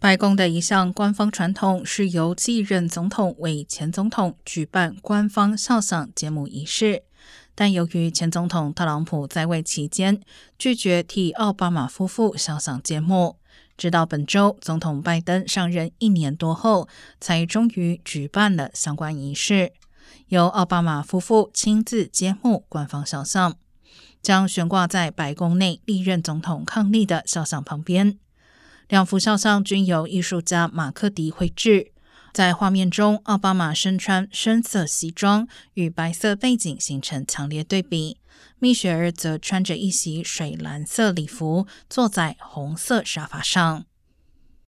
白宫的一项官方传统是由继任总统为前总统举办官方肖像揭幕仪式，但由于前总统特朗普在位期间拒绝替奥巴马夫妇肖像揭幕，直到本周总统拜登上任一年多后，才终于举办了相关仪式，由奥巴马夫妇亲自揭幕官方肖像。将悬挂在白宫内历任总统伉俪的肖像旁边，两幅肖像均由艺术家马克迪绘制。在画面中，奥巴马身穿深色西装，与白色背景形成强烈对比；蜜雪儿则穿着一袭水蓝色礼服，坐在红色沙发上。